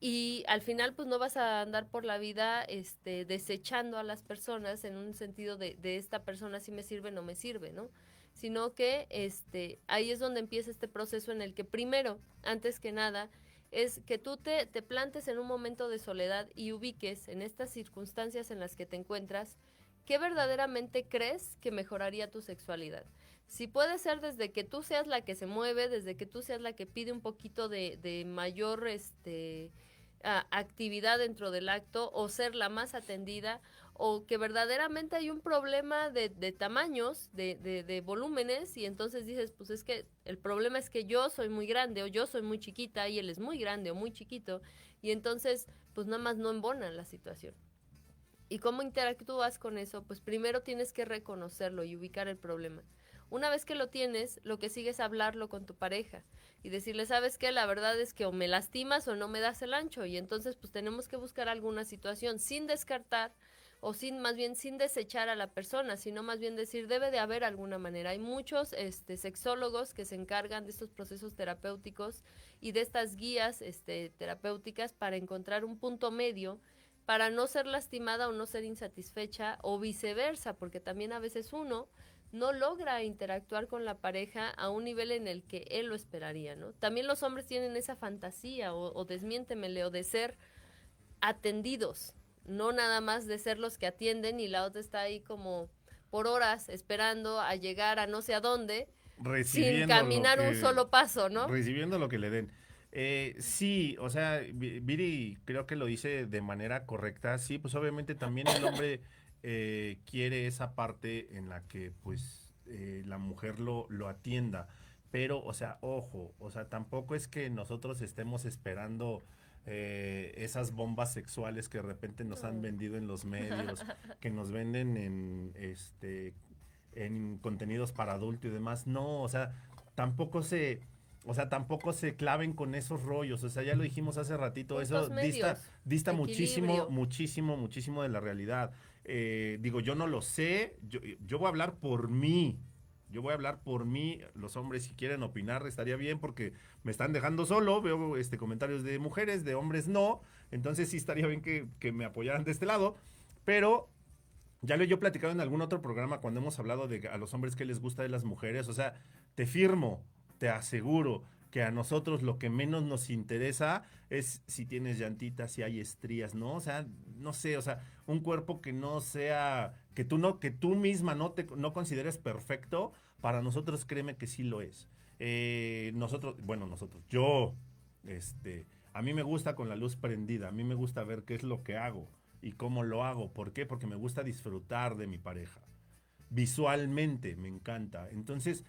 S6: Y al final, pues no vas a andar por la vida este, desechando a las personas en un sentido de, de esta persona si me sirve, no me sirve, ¿no? Sino que este, ahí es donde empieza este proceso en el que primero, antes que nada, es que tú te, te plantes en un momento de soledad y ubiques en estas circunstancias en las que te encuentras, ¿qué verdaderamente crees que mejoraría tu sexualidad? Si puede ser desde que tú seas la que se mueve, desde que tú seas la que pide un poquito de, de mayor este, actividad dentro del acto, o ser la más atendida, o que verdaderamente hay un problema de, de tamaños, de, de, de volúmenes, y entonces dices, pues es que el problema es que yo soy muy grande, o yo soy muy chiquita, y él es muy grande o muy chiquito, y entonces, pues nada más no embona la situación. ¿Y cómo interactúas con eso? Pues primero tienes que reconocerlo y ubicar el problema. Una vez que lo tienes, lo que sigue es hablarlo con tu pareja y decirle, ¿sabes qué? La verdad es que o me lastimas o no me das el ancho y entonces pues tenemos que buscar alguna situación sin descartar o sin más bien sin desechar a la persona, sino más bien decir debe de haber alguna manera. Hay muchos este sexólogos que se encargan de estos procesos terapéuticos y de estas guías este terapéuticas para encontrar un punto medio para no ser lastimada o no ser insatisfecha o viceversa, porque también a veces uno no logra interactuar con la pareja a un nivel en el que él lo esperaría, ¿no? También los hombres tienen esa fantasía, o, o desmiénteme, Leo, de ser atendidos, no nada más de ser los que atienden y la otra está ahí como por horas esperando a llegar a no sé a dónde, sin caminar un solo paso, ¿no?
S5: Recibiendo lo que le den. Eh, sí, o sea, Vi- Viri creo que lo dice de manera correcta. Sí, pues obviamente también el hombre eh, quiere esa parte en la que pues eh, la mujer lo, lo atienda. Pero, o sea, ojo, o sea, tampoco es que nosotros estemos esperando eh, esas bombas sexuales que de repente nos han vendido en los medios, que nos venden en este en contenidos para adulto y demás. No, o sea, tampoco se, o sea, tampoco se claven con esos rollos. O sea, ya lo dijimos hace ratito, eso
S6: Puntos
S5: dista,
S6: medios,
S5: dista muchísimo, muchísimo, muchísimo de la realidad. Eh, digo, yo no lo sé, yo, yo voy a hablar por mí. Yo voy a hablar por mí, los hombres si quieren opinar estaría bien porque me están dejando solo, veo este comentarios de mujeres, de hombres no, entonces sí estaría bien que, que me apoyaran de este lado, pero ya lo he yo platicado en algún otro programa cuando hemos hablado de a los hombres que les gusta de las mujeres. O sea, te firmo, te aseguro que a nosotros lo que menos nos interesa es si tienes llantitas, si hay estrías, ¿no? O sea, no sé, o sea, un cuerpo que no sea, que tú no, que tú misma no te no consideres perfecto, para nosotros créeme que sí lo es. eh, nosotros, bueno, nosotros, yo, este, a mí me gusta con la luz prendida, a mí me gusta ver qué es lo que hago y cómo lo hago. ¿Por qué? Porque me gusta disfrutar de mi pareja. Visualmente me encanta. Entonces,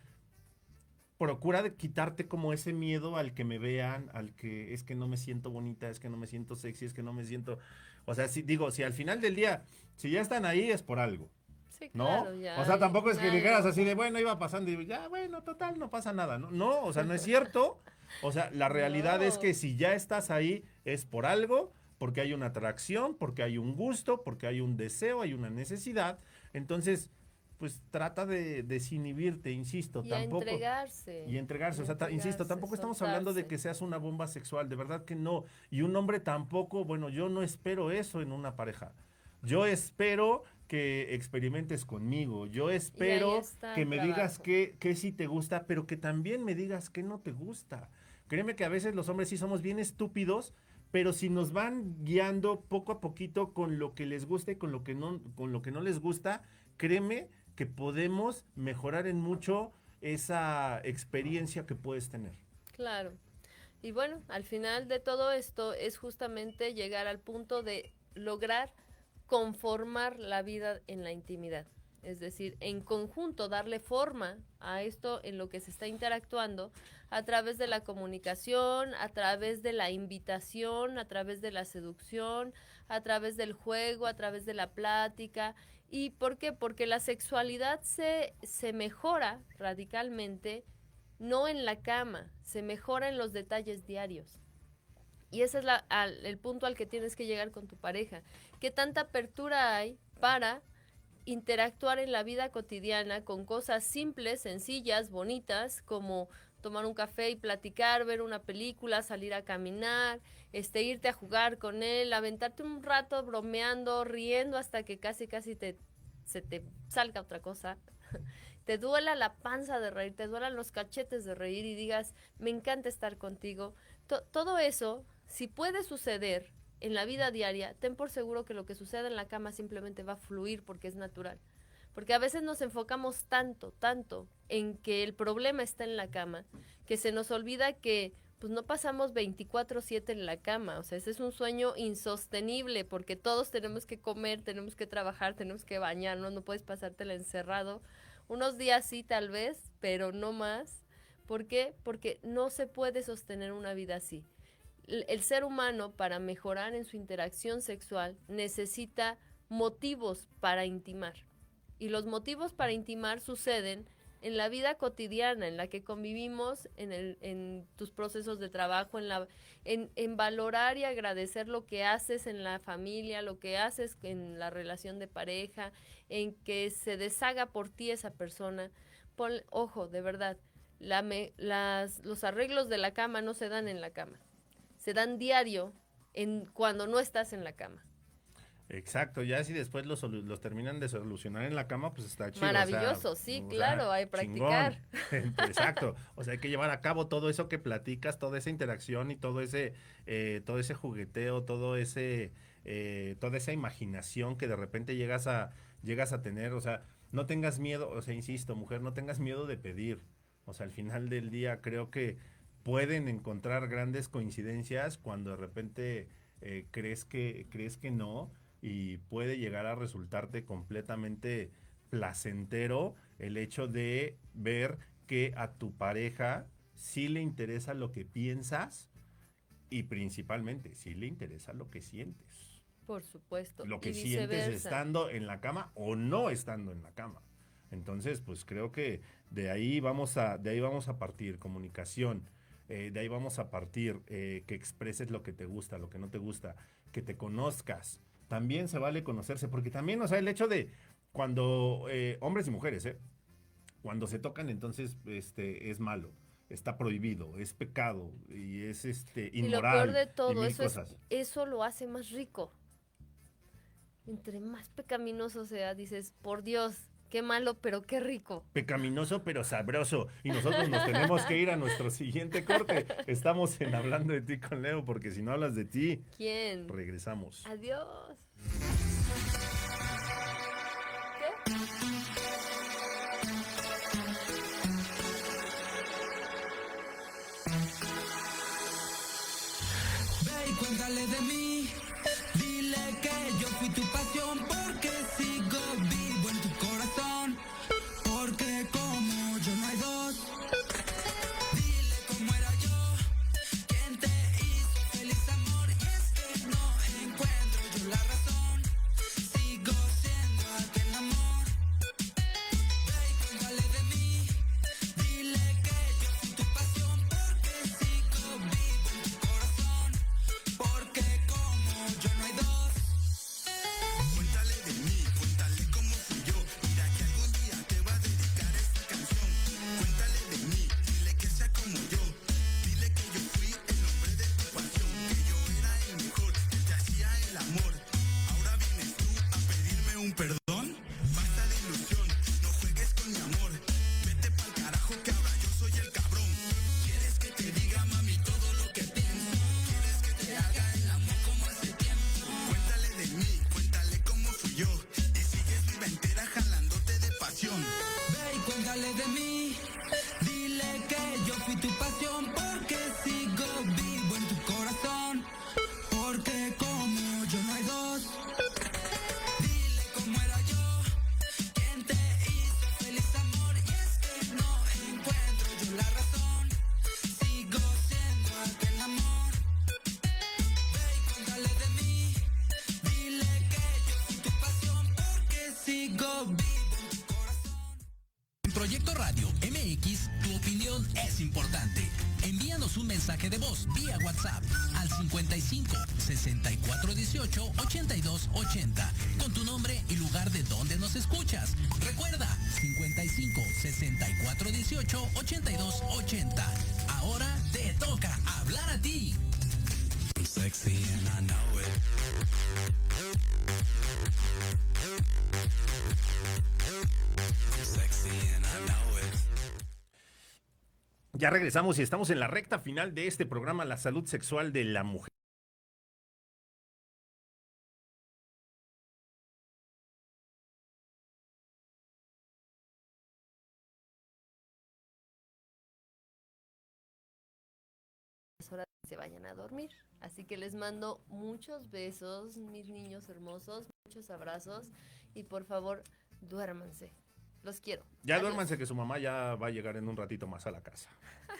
S5: procura de quitarte como ese miedo al que me vean, al que es que no me siento bonita, es que no me siento sexy, es que no me siento... O sea, si digo, si al final del día, si ya están ahí es por algo.
S6: Sí,
S5: ¿No?
S6: claro, ya,
S5: o sea, tampoco es que
S6: ya,
S5: dijeras así de, bueno, iba pasando y ya, bueno, total, no pasa nada. No, no o sea, no es cierto. O sea, la realidad es que si ya estás ahí es por algo, porque hay una atracción, porque hay un gusto, porque hay un deseo, hay una necesidad. Entonces, pues trata de desinhibirte, insisto,
S6: Y
S5: tampoco.
S6: entregarse.
S5: Y entregarse, o sea, insisto, tampoco estamos hablando de que seas una bomba sexual, de verdad que no. Y un hombre tampoco, bueno, yo no espero eso en una pareja. Yo espero que experimentes conmigo. Yo espero que me digas que, que sí te gusta, pero que también me digas que no te gusta. Créeme que a veces los hombres sí somos bien estúpidos, pero si nos van guiando poco a poquito con lo que les gusta y con lo que no, con lo que no les gusta, créeme que podemos mejorar en mucho esa experiencia que puedes tener.
S6: Claro. Y bueno, al final de todo esto es justamente llegar al punto de lograr conformar la vida en la intimidad. Es decir, en conjunto darle forma a esto en lo que se está interactuando a través de la comunicación, a través de la invitación, a través de la seducción, a través del juego, a través de la plática. ¿Y por qué? Porque la sexualidad se, se mejora radicalmente no en la cama, se mejora en los detalles diarios. Y ese es el punto al que tienes que llegar con tu pareja. ¿Qué tanta apertura hay para interactuar en la vida cotidiana con cosas simples, sencillas, bonitas, como tomar un café y platicar, ver una película, salir a caminar, este, irte a jugar con él, aventarte un rato bromeando, riendo hasta que casi casi te, se te salga otra cosa te duela la panza de reír, te duelan los cachetes de reír y digas, me encanta estar contigo. To- todo eso, si puede suceder en la vida diaria, ten por seguro que lo que sucede en la cama simplemente va a fluir porque es natural. Porque a veces nos enfocamos tanto, tanto en que el problema está en la cama, que se nos olvida que pues no pasamos 24/7 en la cama, o sea, ese es un sueño insostenible porque todos tenemos que comer, tenemos que trabajar, tenemos que bañarnos, no puedes pasártela encerrado. Unos días sí tal vez, pero no más. ¿Por qué? Porque no se puede sostener una vida así. L- El ser humano para mejorar en su interacción sexual necesita motivos para intimar. Y los motivos para intimar suceden en la vida cotidiana, en la que convivimos, en, el, en tus procesos de trabajo, en, la, en, valorar y agradecer lo que haces en la familia, lo que haces en la relación de pareja, en que se deshaga por ti esa persona. Pon, ojo, de verdad, la me- las, los arreglos de la cama no se dan en la cama, se dan diario en, cuando no estás en la cama.
S5: Exacto, ya si después los, los terminan de solucionar en la cama, pues está chido. o sea,
S6: Maravilloso, sí,
S5: o
S6: claro, hay que practicar.
S5: Exacto, o sea, hay que llevar a cabo todo eso que platicas, toda esa interacción y todo ese, eh, todo ese jugueteo, todo ese, eh, toda esa imaginación que de repente llegas a, llegas a tener, o sea, no tengas miedo, o sea, insisto, mujer, no tengas miedo de pedir. O sea, al final del día creo que pueden encontrar grandes coincidencias cuando de repente eh, crees que crees que no y puede llegar a resultarte completamente placentero el hecho de ver que a tu pareja sí le interesa lo que piensas y principalmente sí le interesa lo que sientes.
S6: Por supuesto.
S5: Lo que
S6: y
S5: sientes estando en la cama o no estando en la cama. Entonces, pues creo que de ahí vamos a, de ahí vamos a partir, comunicación, eh, de ahí vamos a partir, eh, que expreses lo que te gusta, lo que no te gusta, que te conozcas. También se vale conocerse, porque también, o sea, el hecho de cuando eh, hombres y mujeres, ¿eh? cuando se tocan, entonces este, es malo, está prohibido, es pecado y es este,
S6: Y lo
S5: inmoral.
S6: peor de todo, eso, es- eso lo hace más rico. Entre más pecaminoso sea, dices, por Dios, qué malo, pero qué rico.
S5: Pecaminoso pero sabroso. Y nosotros nos tenemos que ir a nuestro siguiente corte. Estamos en Hablando de ti con Leo, porque si no hablas de ti,
S6: ¿Quién?
S5: regresamos.
S6: Adiós.
S9: Ve y cuéntale de mí.
S5: Ya regresamos y estamos en la recta final de este programa, La Salud Sexual de la Mujer.
S6: es hora de que se vayan a dormir. Así que les mando muchos besos, mis niños hermosos, muchos abrazos y por favor, duérmanse. Los quiero.
S5: Ya
S6: Adiós.
S5: duérmanse que su mamá ya va a llegar en un ratito más a la casa.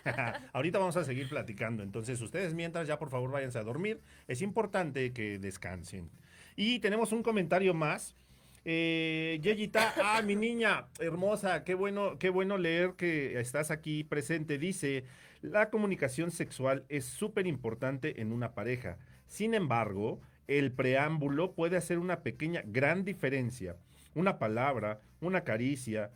S5: Ahorita vamos a seguir platicando. Entonces, ustedes mientras ya por favor váyanse a dormir. Es importante que descansen. Y tenemos un comentario más. Eh, Yeyita, ah, mi niña hermosa, qué bueno, qué bueno leer que estás aquí presente. Dice, la comunicación sexual es súper importante en una pareja. Sin embargo, el preámbulo puede hacer una pequeña, gran diferencia. Una palabra, una caricia,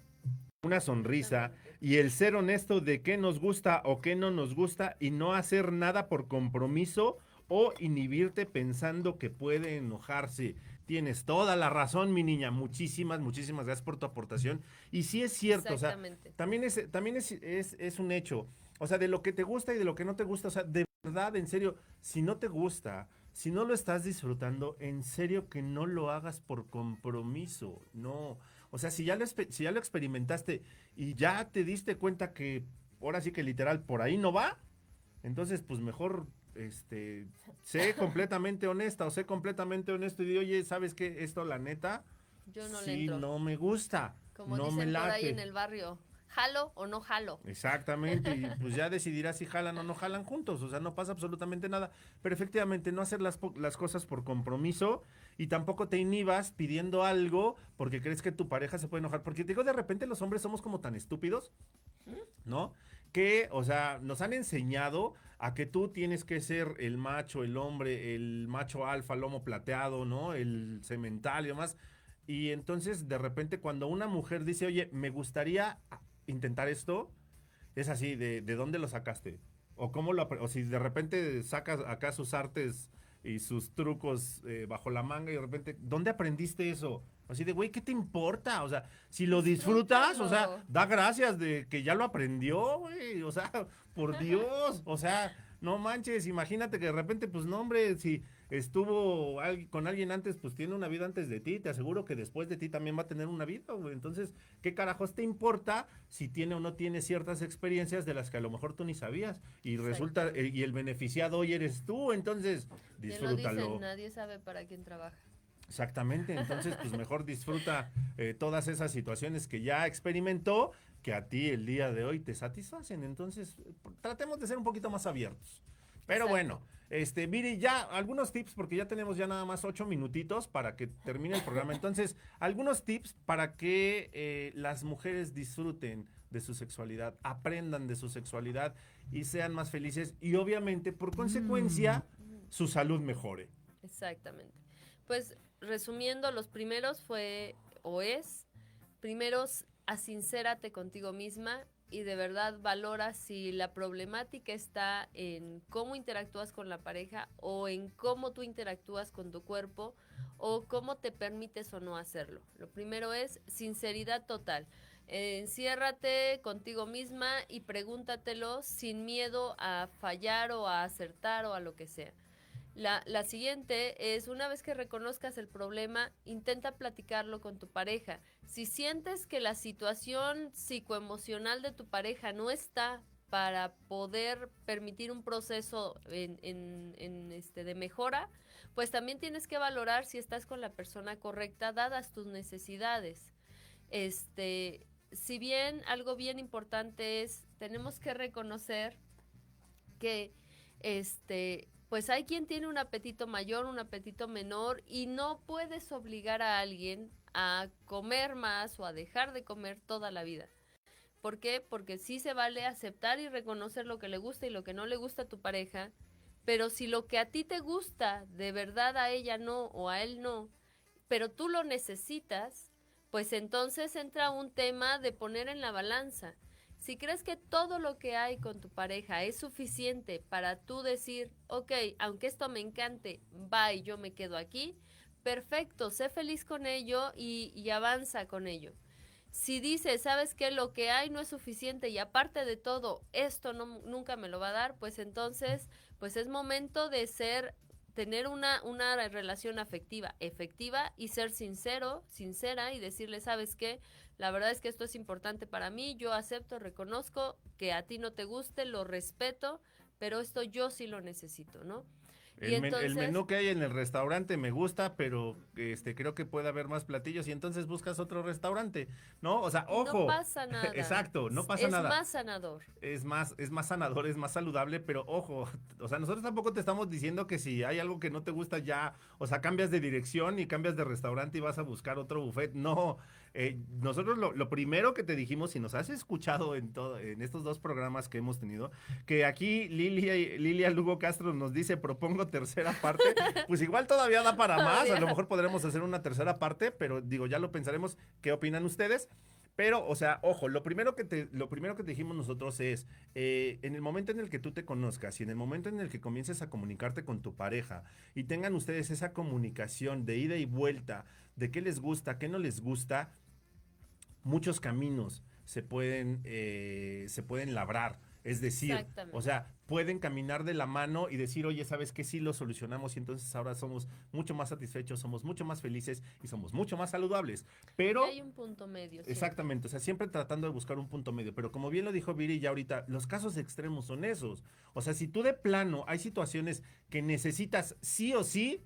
S5: una sonrisa y el ser honesto de qué nos gusta o qué no nos gusta y no hacer nada por compromiso o inhibirte pensando que puede enojarse. Tienes toda la razón, mi niña. Muchísimas, muchísimas gracias por tu aportación. Y sí es cierto, o sea, también es, también es, es, es un hecho. O sea, de lo que te gusta y de lo que no te gusta, o sea, de verdad, en serio, si no te gusta, si no lo estás disfrutando, en serio que no lo hagas por compromiso, no. O sea, si ya lo, si ya lo experimentaste y ya te diste cuenta que ahora sí que literal por ahí no va, entonces pues mejor este sé completamente honesta o sé completamente honesto y di, oye, ¿sabes qué? Esto la neta
S6: Yo no le
S5: sí
S6: entro.
S5: no me gusta,
S6: Como
S5: no
S6: dicen
S5: me
S6: por
S5: late.
S6: ahí en el barrio, ¿jalo o no jalo?
S5: Exactamente, y pues ya decidirás si jalan o no jalan juntos, o sea, no pasa absolutamente nada, pero efectivamente no hacer las, las cosas por compromiso y tampoco te inhibas pidiendo algo porque crees que tu pareja se puede enojar, porque digo, de repente los hombres somos como tan estúpidos, ¿no? Que, o sea, nos han enseñado a que tú tienes que ser el macho, el hombre, el macho alfa, lomo plateado, ¿no? El cemental y demás. Y entonces, de repente, cuando una mujer dice, oye, me gustaría intentar esto, es así, ¿de, de dónde lo sacaste? O cómo lo o si de repente sacas acá sus artes y sus trucos eh, bajo la manga y de repente, ¿dónde aprendiste eso? Así de, güey, ¿qué te importa? O sea, si lo disfrutas, o sea, da gracias de que ya lo aprendió, güey. O sea, por Dios. O sea, no manches, imagínate que de repente, pues no, hombre, si estuvo con alguien antes, pues tiene una vida antes de ti, te aseguro que después de ti también va a tener una vida, güey. Entonces, ¿qué carajos te importa si tiene o no tiene ciertas experiencias de las que a lo mejor tú ni sabías? Y resulta, eh, y el beneficiado hoy eres tú, entonces
S6: lo
S5: disfrútalo.
S6: dicen, nadie sabe para quién trabaja.
S5: Exactamente, entonces pues mejor disfruta eh, todas esas situaciones que ya experimentó, que a ti el día de hoy te satisfacen. Entonces, tratemos de ser un poquito más abiertos. Pero
S6: Exacto.
S5: bueno, este, Viri, ya algunos tips, porque ya tenemos ya nada más ocho minutitos para que termine el programa. Entonces, algunos tips para que eh, las mujeres disfruten de su sexualidad, aprendan de su sexualidad y sean más felices y obviamente, por consecuencia, su salud mejore.
S6: Exactamente. Pues resumiendo, los primeros fue o es, primeros asincérate contigo misma y de verdad valora si la problemática está en cómo interactúas con la pareja o en cómo tú interactúas con tu cuerpo o cómo te permites o no hacerlo. Lo primero es sinceridad total. Enciérrate contigo misma y pregúntatelo sin miedo a fallar o a acertar o a lo que sea. La, la siguiente es, una vez que reconozcas el problema, intenta platicarlo con tu pareja. Si sientes que la situación psicoemocional de tu pareja no está para poder permitir un proceso este, de mejora, pues también tienes que valorar si estás con la persona correcta dadas tus necesidades. Este, si bien algo bien importante es, tenemos que reconocer que este pues hay quien tiene un apetito mayor, un apetito menor y no puedes obligar a alguien a comer más o a dejar de comer toda la vida. ¿Por qué? Porque sí se vale aceptar y reconocer lo que le gusta y lo que no le gusta a tu pareja, pero si lo que a ti te gusta de verdad a ella no o a él no, pero tú lo necesitas, pues entonces entra un tema de poner en la balanza. Si crees que todo lo que hay con tu pareja es suficiente para tú decir, ok, aunque esto me encante, bye, yo me quedo aquí, perfecto, sé feliz con ello y, avanza con ello. Si dices, sabes que lo que hay no es suficiente y aparte de todo, esto no, nunca me lo va a dar, pues entonces, pues es momento de ser, tener una, una relación afectiva, efectiva y ser sincero, sincera y decirle, sabes qué, la verdad es que esto es importante para mí, yo acepto, reconozco que a ti no te guste, lo respeto, pero esto yo sí lo necesito, ¿no? Y
S5: El, men- el
S6: entonces-
S5: menú que hay en el restaurante me gusta, pero este creo que puede haber más platillos y entonces buscas otro restaurante, ¿no? O sea, ojo.
S6: No pasa nada.
S5: Exacto, no pasa
S6: es
S5: nada.
S6: más sanador.
S5: es más, es más sanador, es más saludable, pero ojo, o sea, nosotros tampoco te estamos diciendo que si hay algo que no te gusta ya, o sea, cambias de dirección y cambias de restaurante y vas a buscar otro buffet. No, eh, nosotros lo, lo primero que te dijimos, si nos has escuchado en todo, en estos dos programas que hemos tenido, que aquí Lilia, Lilia Lugo Castro nos dice, propongo tercera parte, pues igual todavía da para más, a lo mejor podremos hacer una tercera parte, pero digo, ya lo pensaremos, ¿qué opinan ustedes? Pero, o sea, ojo, lo primero que te, lo primero que te dijimos nosotros es, eh, en el momento en el que tú te conozcas y en el momento en el que comiences a comunicarte con tu pareja y tengan ustedes esa comunicación de ida y vuelta, de qué les gusta, qué no les gusta, muchos caminos se pueden, eh, se pueden labrar. Es decir, o sea, pueden caminar de la mano y decir, oye, ¿sabes qué? Sí lo solucionamos y entonces ahora somos mucho más satisfechos, somos mucho más felices y somos mucho más saludables. Pero...
S6: Y hay un punto medio. siempre.
S5: Exactamente, o sea, siempre tratando de buscar un punto medio, pero como bien lo dijo Viri ya ahorita, los casos extremos son esos. O sea, si tú de plano hay situaciones que necesitas sí o sí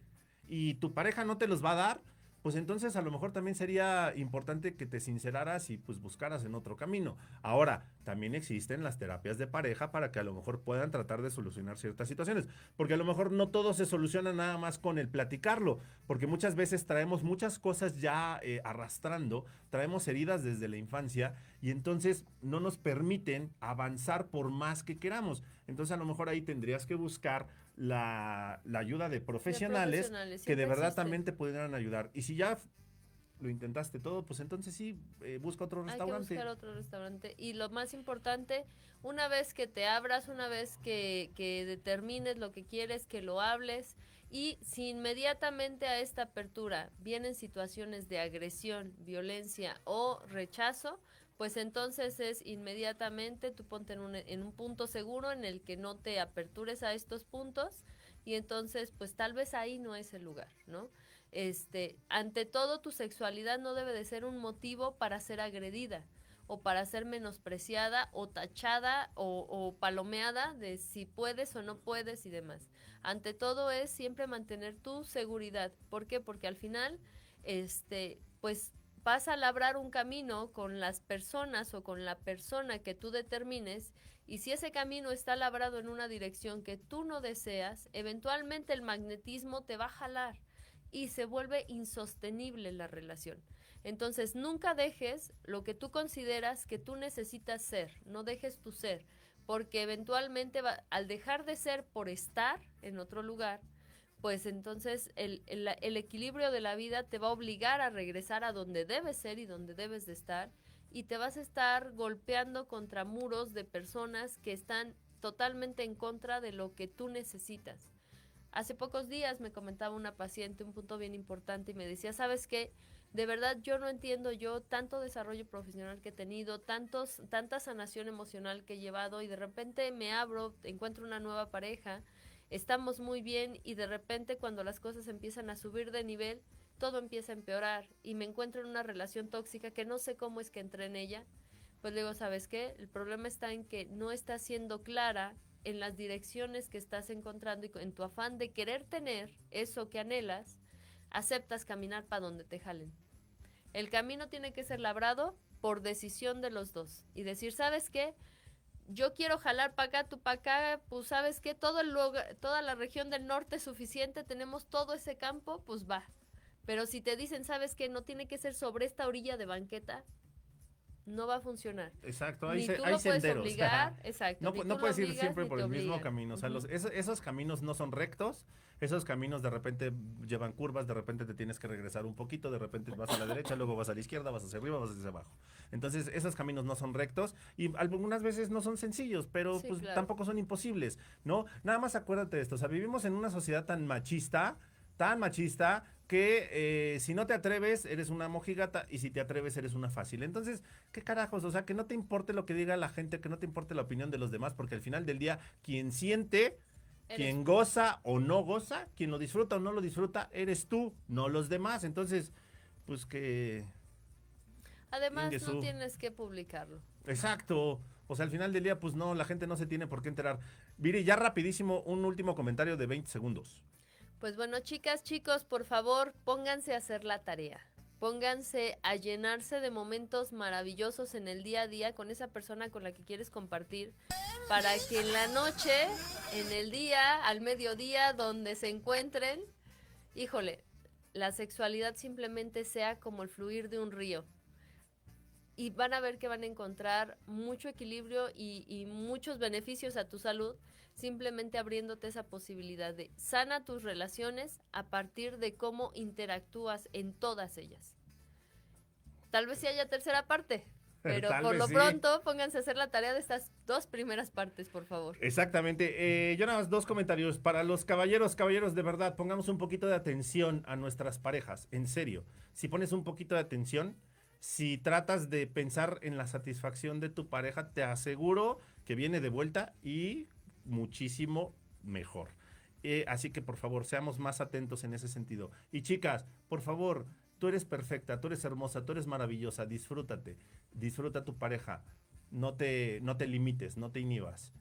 S5: y tu pareja no te los va a dar, pues entonces a lo mejor también sería importante que te sinceraras y pues buscaras en otro camino. Ahora, también existen las terapias de pareja para que a lo mejor puedan tratar de solucionar ciertas situaciones, porque a lo mejor no todo se soluciona nada más con el platicarlo, porque muchas veces traemos muchas cosas ya eh, arrastrando, traemos heridas desde la infancia y entonces no nos permiten avanzar por más que queramos. Entonces a lo mejor ahí tendrías que buscar la, la ayuda de profesionales,
S6: profesionales,
S5: que de verdad también te pudieran ayudar. Y si ya lo intentaste todo, pues entonces sí, eh, busca otro
S6: Hay que
S5: restaurante.
S6: buscar otro restaurante. Y lo más importante, una vez que te abras, una vez que, que determines lo que quieres, que lo hables. Y si inmediatamente a esta apertura vienen situaciones de agresión, violencia o rechazo, pues entonces es inmediatamente tú ponte en un, en un punto seguro en el que no te apertures a estos puntos y entonces pues tal vez ahí no es el lugar, ¿no? Este, ante todo tu sexualidad no debe de ser un motivo para ser agredida o para ser menospreciada o tachada o, palomeada de si puedes o no puedes y demás. Ante todo es siempre mantener tu seguridad. ¿Por qué? Porque al final, este, pues vas a labrar un camino con las personas o con la persona que tú determines y si ese camino está labrado en una dirección que tú no deseas, eventualmente el magnetismo te va a jalar y se vuelve insostenible la relación. Entonces, nunca dejes lo que tú consideras que tú necesitas ser, no dejes tu ser, porque eventualmente va- al dejar de ser por estar en otro lugar, pues entonces el, el- equilibrio de la vida te va a obligar a regresar a donde debes ser y donde debes de estar y te vas a estar golpeando contra muros de personas que están totalmente en contra de lo que tú necesitas. Hace pocos días me comentaba una paciente un punto bien importante y me decía, ¿sabes qué? De verdad yo no entiendo yo tanto desarrollo profesional que he tenido, tantos, tanta sanación emocional que he llevado y de repente me abro, encuentro una nueva pareja, estamos muy bien y de repente cuando las cosas empiezan a subir de nivel, todo empieza a empeorar y me encuentro en una relación tóxica que no sé cómo es que entré en ella. Pues le digo, ¿sabes qué? El problema está en que no estás siendo clara en las direcciones que estás encontrando y en tu afán de querer tener eso que anhelas, aceptas caminar para donde te jalen. El camino tiene que ser labrado por decisión de los dos y decir, ¿sabes qué? Yo quiero jalar para acá, tú para acá, pues sabes qué, todo el lugar- toda la región del norte es suficiente, tenemos todo ese campo, pues va. Pero si te dicen, ¿sabes qué? No tiene que ser sobre esta orilla de banqueta, no va a funcionar.
S5: Exacto, hay,
S6: Ni
S5: se-
S6: tú
S5: hay
S6: lo puedes
S5: senderos.
S6: obligar, exacto,
S5: No, no puedes ir siempre por el mismo camino. O sea, los- esos, esos caminos no son rectos. Esos caminos de repente llevan curvas, de repente te tienes que regresar un poquito, de repente vas a la derecha, luego vas a la izquierda, vas hacia arriba, vas hacia abajo. Entonces, esos caminos no son rectos y algunas veces no son sencillos, pero
S6: Sí,
S5: pues
S6: claro.
S5: tampoco son imposibles, ¿no? Nada más acuérdate de esto, o sea, vivimos en una sociedad tan machista, tan machista, que eh, si no te atreves, eres una mojigata y si te atreves, eres una fácil. Entonces, ¿qué carajos? O sea, que no te importe lo que diga la gente, que no te importe la opinión de los demás, porque al final del día, quien siente, quien goza o no goza, quien lo disfruta o no lo disfruta, eres tú, no los demás. Entonces, pues que...
S6: Además, no tienes que publicarlo.
S5: Exacto. O sea, al final del día, pues no, la gente no se tiene por qué enterar. Viri, ya rapidísimo, un último comentario de 20 segundos.
S6: Pues bueno, chicas, chicos, por favor, pónganse a hacer la tarea. Pónganse a llenarse de momentos maravillosos en el día a día con esa persona con la que quieres compartir para que en la noche, en el día, al mediodía, donde se encuentren, híjole, la sexualidad simplemente sea como el fluir de un río. Y van a ver que van a encontrar mucho equilibrio y, y muchos beneficios a tu salud simplemente abriéndote esa posibilidad de sana tus relaciones a partir de cómo interactúas en todas ellas. Tal vez sí haya tercera parte, pero
S5: Tal
S6: por lo
S5: sí.
S6: pronto pónganse a hacer la tarea de estas dos primeras partes, por favor.
S5: Exactamente. Eh, yo nada más dos comentarios. Para los caballeros, caballeros, de verdad, pongamos un poquito de atención a nuestras parejas. En serio. Si pones un poquito de atención, si tratas de pensar en la satisfacción de tu pareja, te aseguro que viene de vuelta y muchísimo mejor. Eh, así que por favor, seamos más atentos en ese sentido. Y chicas, por favor, tú eres perfecta, tú eres hermosa, tú eres maravillosa, disfrútate, disfruta a tu pareja, no te, no te limites, no te inhibas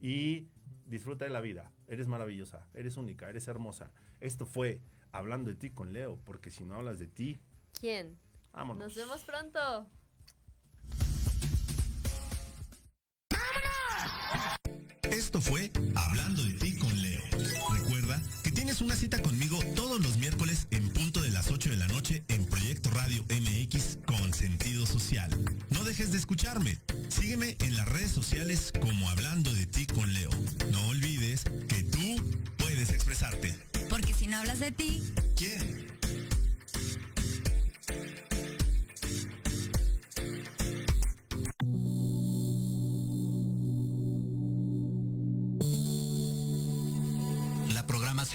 S5: y disfruta de la vida. Eres maravillosa, eres única, eres hermosa. Esto fue Hablando de ti con Leo, porque si no hablas de ti,
S6: ¿Quién?
S5: vámonos.
S6: Nos vemos pronto.
S3: Esto fue Hablando de ti con Leo. Recuerda que tienes una cita conmigo todos los miércoles en punto de las 8 de la noche en Proyecto Radio MX con sentido social. No dejes de escucharme. Sígueme en las redes sociales como Hablando de ti con Leo. No olvides que tú puedes expresarte.
S4: Porque si no hablas de ti,
S3: ¿Quién?